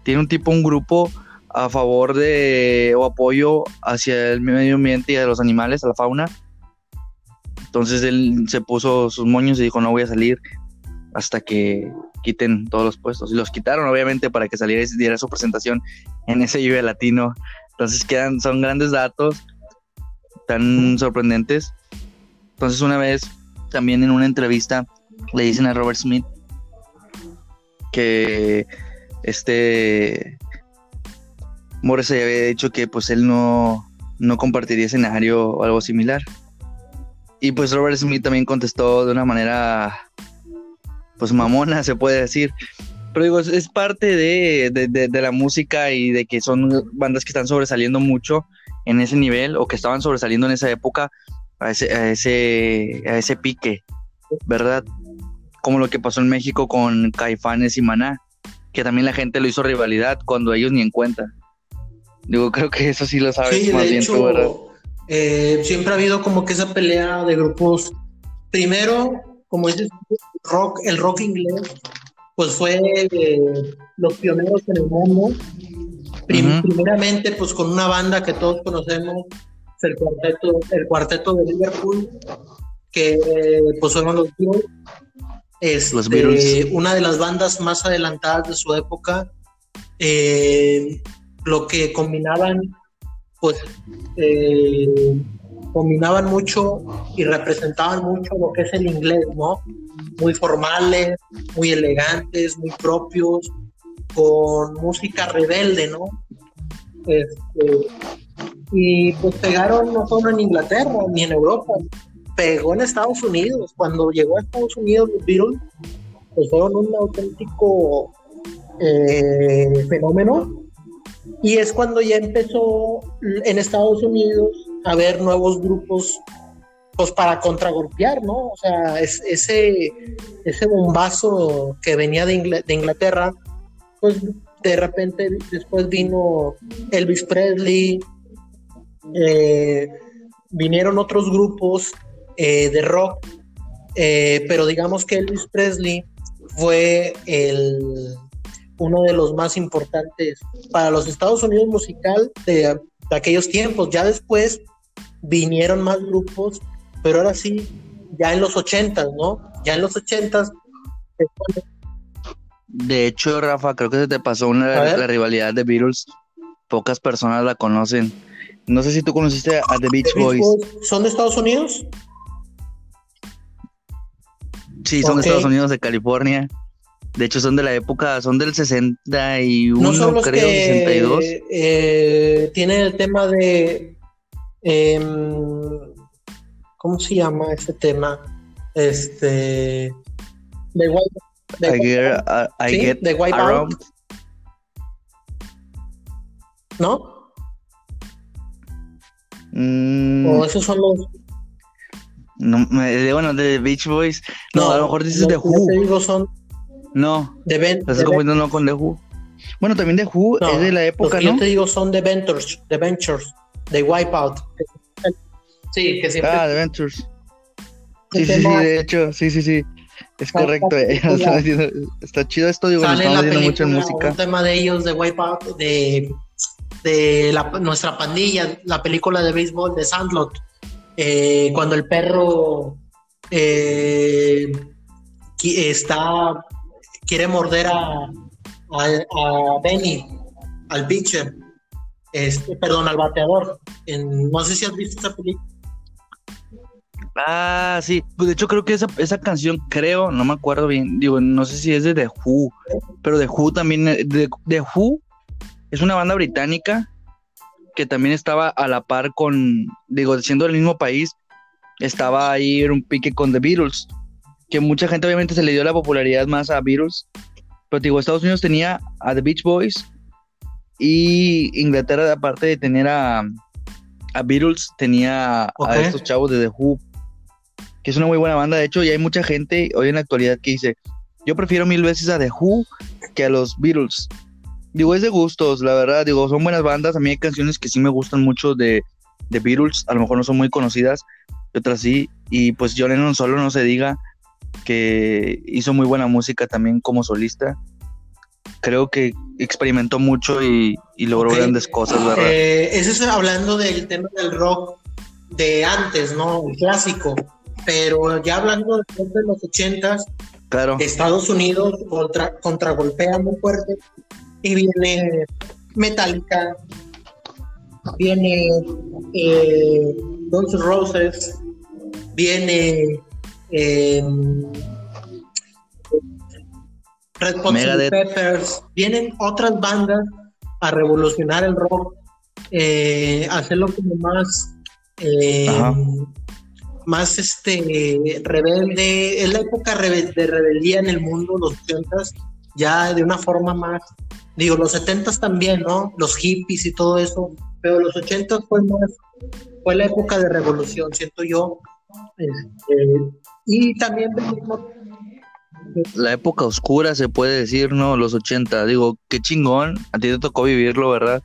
tiene un tipo, un grupo a favor de o apoyo hacia el medio ambiente y a los animales, a la fauna. Entonces él se puso sus moños y dijo, no voy a salir hasta que quiten todos los puestos. Y los quitaron, obviamente, para que saliera y diera su presentación en ese Vive Latino. Entonces quedan, son grandes datos, tan sorprendentes. Entonces una vez, también en una entrevista, le dicen a Robert Smith que este Morrissey había dicho que pues él no, no compartiría escenario o algo similar. Y pues Robert Smith también contestó de una manera pues mamona, se puede decir. Pero digo, es, parte de, de, la música y de que son bandas que están sobresaliendo mucho en ese nivel o que estaban sobresaliendo en esa época a ese, a ese, a ese pique, ¿verdad? Como lo que pasó en México con Caifanes y Maná, que también la gente lo hizo rivalidad cuando ellos ni en cuenta. Digo, creo que eso sí lo sabes más bien ¿verdad? Eh, siempre ha habido como que esa pelea de grupos. Primero, como dices, rock, el rock inglés, pues fue eh, los pioneros en el mundo. Primeramente, pues con una banda que todos conocemos, el cuarteto, el cuarteto de Liverpool, que pues fueron los Beatles, este, una de las bandas más adelantadas de su época, eh, lo que combinaban, pues, eh, combinaban mucho y representaban mucho lo que es el inglés, ¿no? Muy formales, muy elegantes, muy propios. con música rebelde, ¿no? Este, y pues pegaron no solo en Inglaterra ni en Europa, pegó en Estados Unidos. Cuando llegó a Estados Unidos los Beatles, pues fueron un auténtico eh, fenómeno. Y es cuando ya empezó en Estados Unidos a haber nuevos grupos pues para contragolpear, ¿no? O sea, es, ese, ese bombazo que venía de, de Inglaterra, pues de repente después vino Elvis Presley, eh, vinieron otros grupos eh, de rock, eh, pero digamos que Elvis Presley fue el, uno de los más importantes para los Estados Unidos musical de, de aquellos tiempos. Ya después vinieron más grupos pero ahora sí, ya en los ochentas, ¿no? Ya en los ochentas. De hecho, Rafa, creo que se te pasó una la rivalidad de Beatles. Pocas personas la conocen. No sé si tú conociste a The Beach, Boys. ¿Son de Estados Unidos? Sí, son de Estados Unidos, de California. De hecho, son de la época, son del 61, no son los creo, que, 62. Eh, tienen el tema de. Em, ¿cómo se llama ese tema? Este, de White, I get, uh, I get de Wipeout. ¿No? Mm. O esos son los. No, bueno, de Beach Boys. No, a lo mejor dices de Who. Te digo son. No. De Ben. Estás confundiendo con The Who. Bueno, también de Who es de la época, ¿no? Yo te digo son de Ventures, de Ventures, de Wipeout. Sí, que siempre. Ah, Adventures. Sí, sí, sí, de hecho, sí, sí, sí. Es correcto. [laughs] está chido esto, digo, Sale estamos viendo mucho en música. Un tema de ellos, de Wipeout, de, de la, nuestra pandilla, la película de béisbol de Sandlot. Eh, cuando el perro eh, está quiere morder a, Benny, al pitcher, este, perdón, al bateador. No sé si has visto esa película. Ah, sí. Pues de hecho, creo que esa, esa canción, creo, no me acuerdo bien. Digo, no sé si es de The Who, pero The Who también. Eh, The Who es una banda británica que también estaba a la par con, digo, siendo del mismo país, estaba ahí en un pique con The Beatles. Que mucha gente, obviamente, se le dio la popularidad más a Beatles. Pero digo, Estados Unidos tenía a The Beach Boys y Inglaterra, aparte de tener a, a Beatles, tenía a estos chavos de The Who que es una muy buena banda. De hecho, ya hay mucha gente hoy en la actualidad que dice, yo prefiero mil veces a The Who que a los Beatles. Digo, es de gustos, la verdad. Digo, son buenas bandas. A mí hay canciones que sí me gustan mucho de, de Beatles. A lo mejor no son muy conocidas, otras sí. Y pues John Lennon solo no se diga que hizo muy buena música también como solista. Creo que experimentó mucho y, logró grandes cosas, ¿verdad? Eh, eso es hablando del tema del rock de antes, ¿no? El clásico pero ya hablando de los ochentas, claro. Estados Unidos contra, contragolpea muy fuerte y viene Metallica, viene eh, Guns Roses, viene eh, Red Hot Peppers, vienen otras bandas a revolucionar el rock, eh, hacerlo como más eh, más este rebelde, es la época de rebeldía en el mundo, los 80 ya de una forma más, digo, los 70 también, ¿no? Los hippies y todo eso, pero los 80 fue más, fue la época de revolución, siento yo. Este, y también la época oscura se puede decir, ¿no? Los 80, digo, qué chingón, a ti te tocó vivirlo, ¿verdad?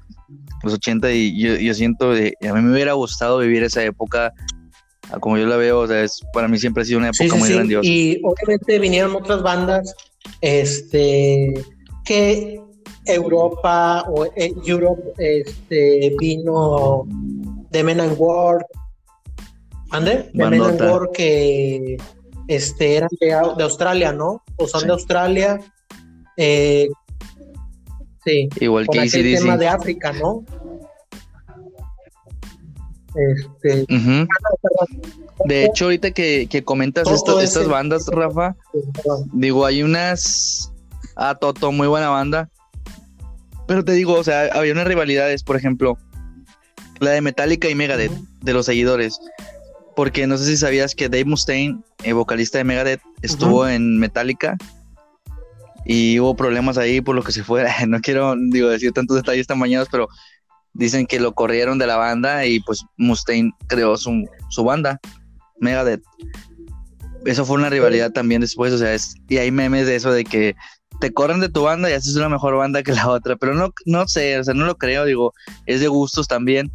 Los 80 y yo, yo siento, de, a mí me hubiera gustado vivir esa época como yo la veo, o sea, es, para mí siempre ha sido una época muy grandiosa. Y obviamente vinieron otras bandas, este, que Europa o eh, Europe, este, vino The Men and War, ¿ande? The Men and War que, este, eran de, Australia, ¿no? O son de Australia, eh, sí. Igual que el tema de África, ¿no? Este, De hecho, ahorita que, comentas estas bandas, Rafa, digo, hay unas. Ah, Toto, muy buena banda. Pero te digo, o sea, había unas rivalidades, por ejemplo, la de Metallica y Megadeth, de los seguidores. Porque no sé si sabías que Dave Mustaine, el vocalista de Megadeth, estuvo en Metallica y hubo problemas ahí por lo que se fue. [laughs] No quiero digo, decir tantos detalles tan mañanos, pero dicen que lo corrieron de la banda y pues Mustaine creó su, su banda, Megadeth. Eso fue una rivalidad también después, o sea, es, y hay memes de eso de que te corren de tu banda y haces una mejor banda que la otra, pero no, no sé, o sea, no lo creo, digo, es de gustos también.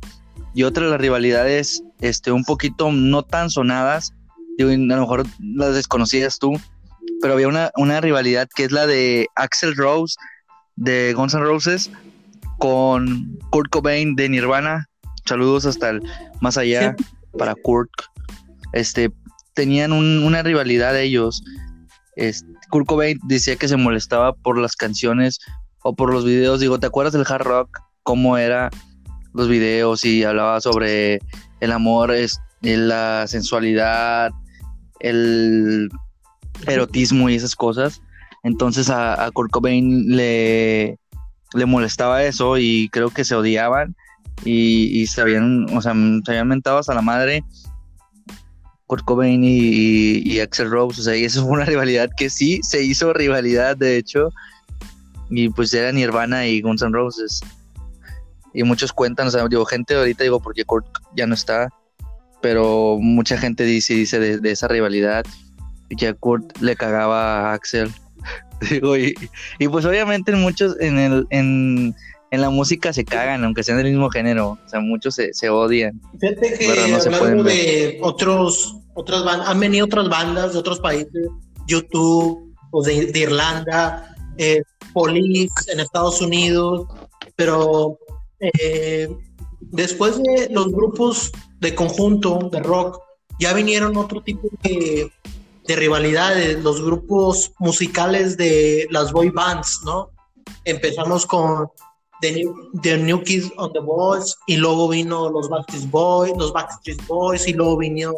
Y otra de las rivalidades, este, un poquito no tan sonadas, digo, a lo mejor las desconocías tú, pero había una, una rivalidad que es la de Axel Rose de Guns N' Roses con Kurt Cobain de Nirvana. Saludos hasta el más allá para Kurt. Este, tenían una rivalidad ellos. Este, Kurt Cobain decía que se molestaba por las canciones o por los videos. Digo, ¿te acuerdas del hard rock? ¿Cómo era los videos? Y hablaba sobre el amor, la sensualidad, el erotismo y esas cosas. Entonces a, Kurt Cobain le, le molestaba eso y creo que se odiaban y, se habían, o sea, se habían mentado hasta la madre Kurt Cobain y, y, Axel Rose, o sea, y eso [laughs] fue una rivalidad que sí se hizo rivalidad, de hecho, y pues era Nirvana y Guns N' Roses. Y muchos cuentan, o sea, digo, gente ahorita digo, porque Kurt ya no está, pero mucha gente dice, dice de, esa rivalidad, y que Kurt le cagaba a Axel. [laughs] digo, y, y, pues obviamente en muchos, en el, en, en la música se cagan, aunque sean del mismo género. O sea, muchos se, se odian. Fíjate que hablando de otros, otras bandas, han venido otras bandas de otros países, YouTube, o de, Irlanda, eh, Police en Estados Unidos, pero eh, después de los grupos de conjunto, de rock, ya vinieron otro tipo de, de rivalidades, los grupos musicales de las boy bands, ¿no? Empezamos con The New, Kids on the Boys y luego vino los Backstreet Boys, los Backstreet Boys y luego vino,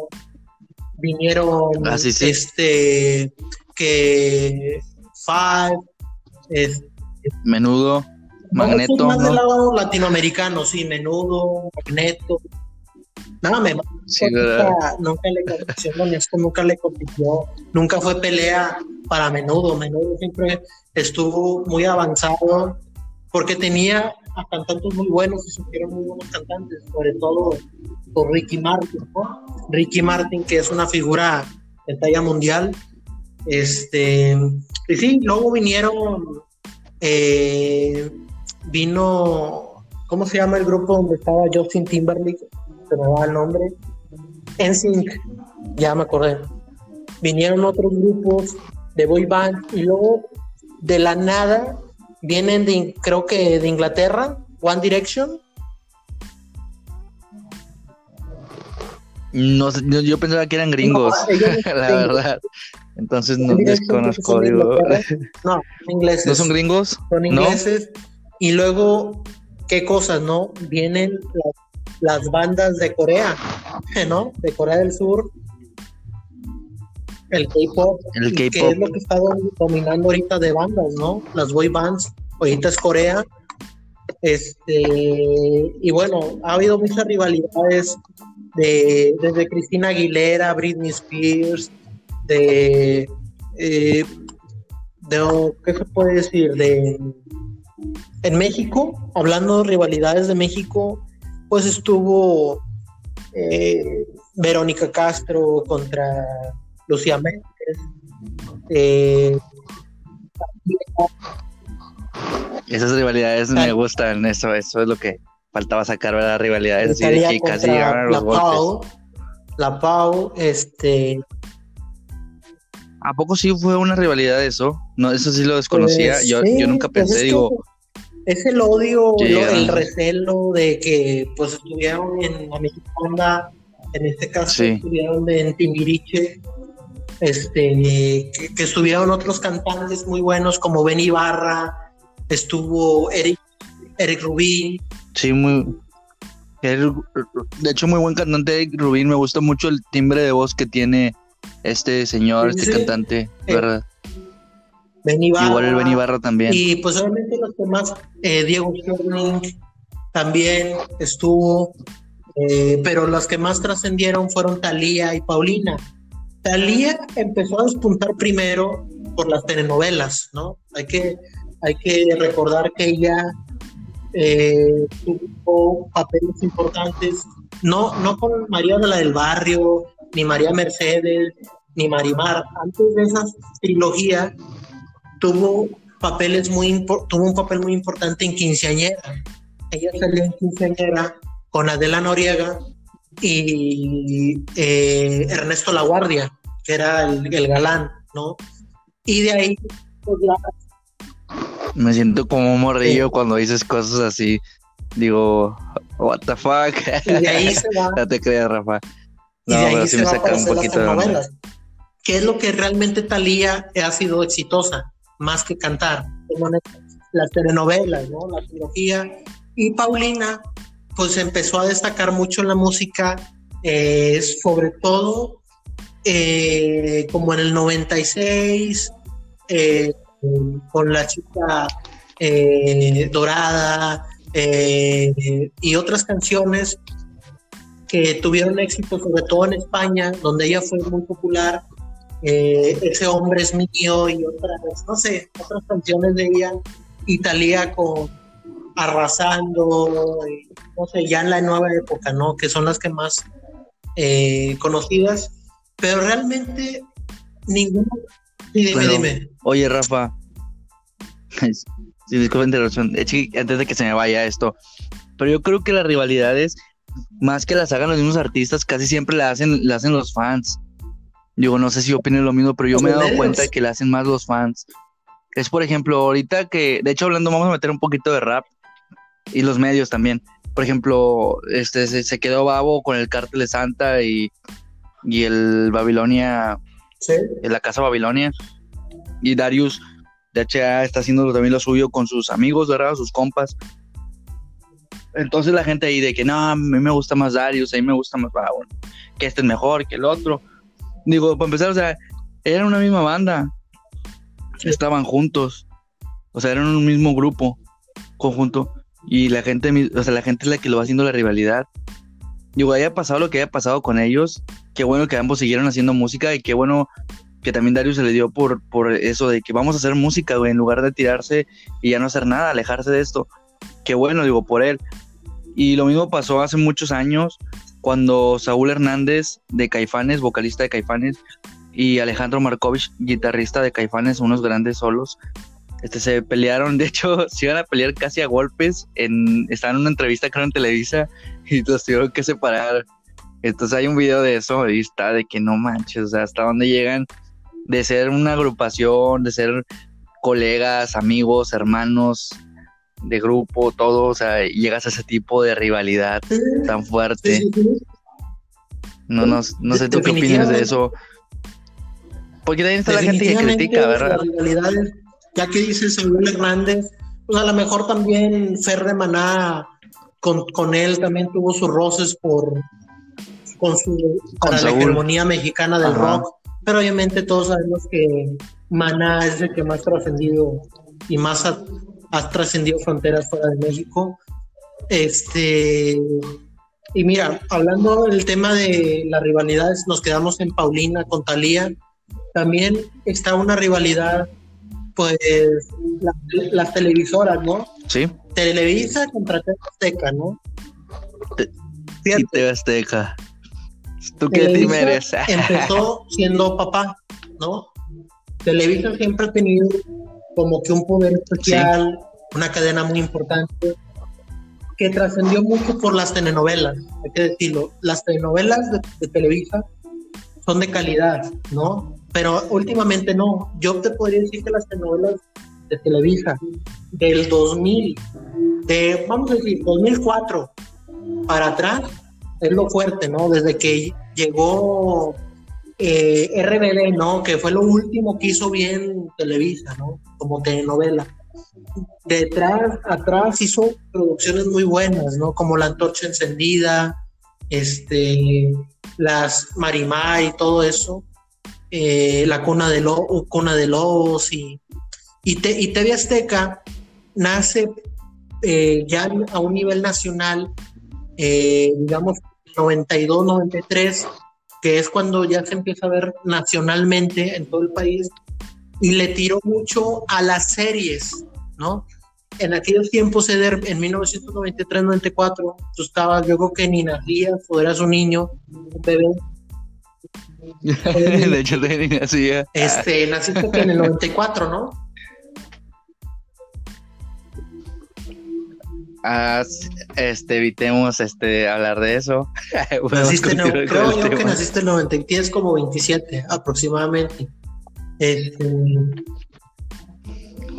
vinieron ah, este que Five, Menudo, Magneto, más del lado latinoamericano, sí, Menudo, Magneto. Nada, me nunca, nunca, le compitió, nunca le compitió, nunca fue pelea para Menudo, Menudo siempre estuvo muy avanzado porque tenía a cantantes muy buenos y supieron muy buenos cantantes, sobre todo por Ricky Martin, ¿no? Ricky Martin, que es una figura de talla mundial. Este, y sí, luego vinieron, eh, vino, ¿cómo se llama el grupo donde estaba Justin Timberlake? Se me va el nombre. NSYNC, ya me acordé. Vinieron otros grupos de boy band y luego de la nada vienen de, creo que de Inglaterra, One Direction. No, yo pensaba que eran gringos, [laughs] la verdad. Entonces no desconozco. Digo. [laughs] No, ingleses. ¿No son gringos? Son ingleses. Y luego, ¿qué cosas, no? Vienen las, las bandas de Corea, ¿no? De Corea del Sur, el K-pop, que es lo que está dominando ahorita de bandas, ¿no? Las boy bands, ahorita es Corea. Este, y bueno, ha habido muchas rivalidades de, desde Cristina Aguilera, Britney Spears, de, eh, de ¿qué se puede decir? De en México, hablando de rivalidades de México, pues estuvo eh, Verónica Castro contra Lucía Méndez. Eh, Esas rivalidades me gustan, eso, eso es lo que faltaba sacar, ¿verdad? Rivalidades así que casi llegaron a los la Pau, la Pau, este. ¿A poco sí fue una rivalidad eso? No, eso sí lo desconocía. Pues yo, yo nunca pues pensé, digo. Es el odio, el recelo de que pues estuvieron en la mexicana, en este caso estuvieron en Timbiriche, este, que, estuvieron otros cantantes muy buenos como Ben Ibarra, estuvo Eric, Eric Rubin. Sí, muy. de hecho, muy buen cantante Eric Rubin. Me gusta mucho el timbre de voz que tiene este señor, este cantante, ¿verdad? Igual el Benny Barra también. Y pues obviamente los demás, eh, Diego Sterling también estuvo, eh, pero los que más trascendieron fueron Talía y Paulina. Talía empezó a despuntar primero por las telenovelas, ¿no? Hay que, hay que recordar que ella eh, tuvo papeles importantes, no, no con María de la del Barrio, ni María Mercedes, ni Marimar. Antes de esa trilogía tuvo papeles muy tuvo un papel muy importante en Quinceañera. Ella salió en Quinceañera con Adela Noriega y eh, Ernesto Laguardia, que era el, el, galán, ¿no? Y de ahí pues, me siento como un morrillo cuando dices cosas así. Digo, what the fuck. Y de ahí se va. [laughs] no te creas, Rafa. No, y de ahí se me saca un poquito de novelas. ¿Qué es lo que realmente Talía ha sido exitosa? Más que cantar. Las telenovelas, ¿no? La trilogía. Y Paulina, pues empezó a destacar mucho en la música, eh, sobre todo eh, como en el 96, eh, con la chica eh, dorada y otras canciones que tuvieron éxito, sobre todo en España, donde ella fue muy popular. Eh, ese hombre es mío y otras, no sé, otras canciones de ella, Italia con Arrasando, no sé, ya en la nueva época, ¿no? Que son las que más conocidas, pero realmente ninguno dime, dime. Oye, Rafa. [laughs] sí, disculpa interrupción. Antes de que se me vaya esto. Pero yo creo que las rivalidades, más que las hagan los mismos artistas, casi siempre las hacen, las hacen los fans. Digo, no sé si opinen lo mismo, pero yo me he dado cuenta de que la hacen más los fans. Es, por ejemplo, ahorita que, de hecho, hablando, vamos a meter un poquito de rap y los medios también. Por ejemplo, este se, quedó Babo con el Cártel de Santa y, y el Babilonia en la casa Babilonia. Y Darius de HA está haciendo también lo suyo con sus amigos, ¿verdad? Sus compas. Entonces la gente ahí de que no, a mí me gusta más Darius, a mí me gusta más Babon, que este es mejor que el otro. Digo, para empezar, o sea, eran una misma banda. Estaban juntos. O sea, eran un mismo grupo, conjunto. Y la gente, o sea, la gente es la que lo va haciendo la rivalidad. Digo, haya pasado lo que haya pasado con ellos, qué bueno que ambos siguieron haciendo música y qué bueno que también Darius se le dio por, por eso de que vamos a hacer música, güey, en lugar de tirarse y ya no hacer nada, alejarse de esto. Qué bueno, digo, por él. Y lo mismo pasó hace muchos años cuando Saúl Hernández de Caifanes, vocalista de Caifanes, y Alejandro Markovich, guitarrista de Caifanes, unos grandes solos, este, se pelearon, [laughs] de hecho, se iban a pelear casi a golpes, estaban en una entrevista creo en Televisa y los tuvieron que separar. Entonces hay un video de eso y está de que no manches, o sea, hasta dónde llegan de ser una agrupación, de ser colegas, amigos, hermanos de grupo, todo, o sea, llegas a ese tipo de rivalidad tan fuerte. No, no, no sé tú qué opinas de eso. Porque también está la gente que critica, ¿verdad? ya que dices Saúl Hernández, pues a lo mejor también Fer de Maná con, con él también tuvo sus roces por con su para la hegemonía mexicana del rock, pero obviamente todos sabemos que Maná es el que más trascendido y más ha, trascendido fronteras fuera de México. Este y mira, hablando del tema de las rivalidades, nos quedamos en Paulina con Talía. También está una rivalidad, pues, las televisoras, ¿no? Sí. Televisa contra TV Azteca, ¿no? TV Azteca. ¿Tú qué empezó siendo papá, ¿no? Televisa siempre ha tenido como que un poder especial, una cadena muy importante, que trascendió mucho por las telenovelas, hay que decirlo. Las telenovelas de, Televisa son de calidad, ¿no? Pero últimamente no. Yo te podría decir que las telenovelas de Televisa del 2000, de, vamos a decir, 2004 para atrás, es lo fuerte, ¿no? Desde que llegó eh, RBD, ¿no? Que fue lo último que hizo bien Televisa, ¿no? Como telenovela. Detrás, atrás hizo producciones muy buenas, ¿no? Como La Antorcha Encendida, este, las Marimar y todo eso, eh, La Cuna de, Lo, Cuna de Lobos y Y, te, y TV Azteca nace eh, ya a un nivel nacional, eh, digamos, 92, 93, que es cuando ya se empieza a ver nacionalmente en todo el país, y le tiró mucho a las series, ¿no? En aquellos tiempos, Eder, en 1993-94, tú estabas, yo creo que ni nacías, o eras un niño, un bebé. [laughs] de hecho, ni nacía. Este, naciste en el 94, ¿no? Ah, este, evitemos este, hablar de eso. [laughs] naciste en, creo yo que naciste en 90, tienes como 27 aproximadamente. Este,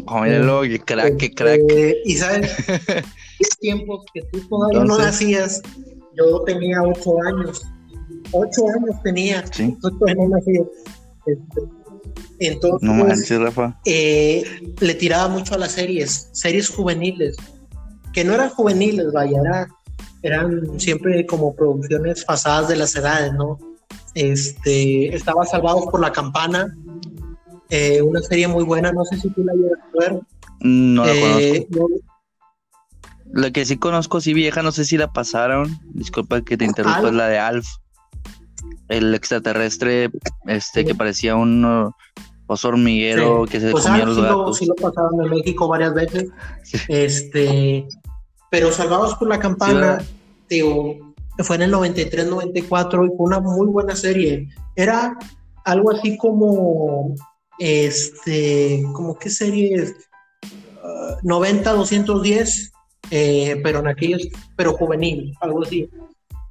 oh, qué crack, qué crack. Este, y sabes, [laughs] tiempos que tú todavía no nacías, yo tenía 8 años. 8 años tenía. Sí. no nacía. Este, entonces, no manches, Rafa. Eh, le tiraba mucho a las series, series juveniles que no eran juveniles, vaya, eran siempre como producciones pasadas de las edades, ¿no? Este, estaba Salvados por la Campana, eh, una serie muy buena, no sé si tú la llegas a ver. No la eh, conozco. La que sí conozco, sí vieja, no sé si la pasaron. Disculpa que te interrumpa, es la de Alf. El extraterrestre, este, que parecía un oso hormiguero que se pues comía los gatos. sí lo pasaron en México varias veces. Este, pero Salvados por la Campana, digo, fue en el 93-94 y fue una muy buena serie. Era algo así como, este, como qué serie 90-210, ah, eh, pero en aquellos, pero juvenil, algo así.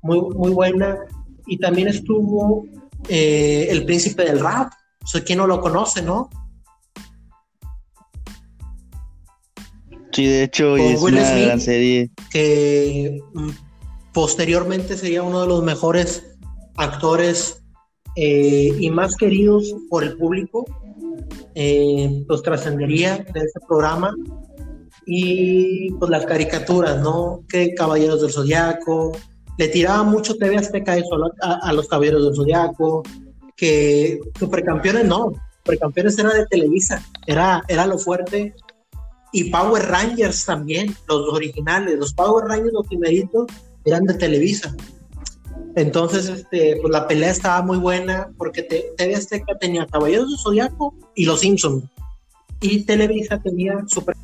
Muy, muy buena. Y también estuvo eh, El Príncipe del Rap. O sea, ¿quién no lo conoce, no? Sí, de hecho, es una gran serie. Que mm, posteriormente sería uno de los mejores actores eh, y más queridos por el público. Eh, pues trascendería de ese programa. Y pues las caricaturas, ¿no? Que Caballeros del Zodiaco. Le tiraba mucho TV Azteca eso a, los Caballeros del Zodiaco. Que Supercampeones no. Supercampeones era de Televisa. Era, era lo fuerte y Power Rangers también, los originales, los Power Rangers, los primeritos, eran de Televisa. Entonces, este, pues la pelea estaba muy buena porque TV Azteca tenía Caballeros de Zodiaco y Los Simpsons. Y Televisa tenía Super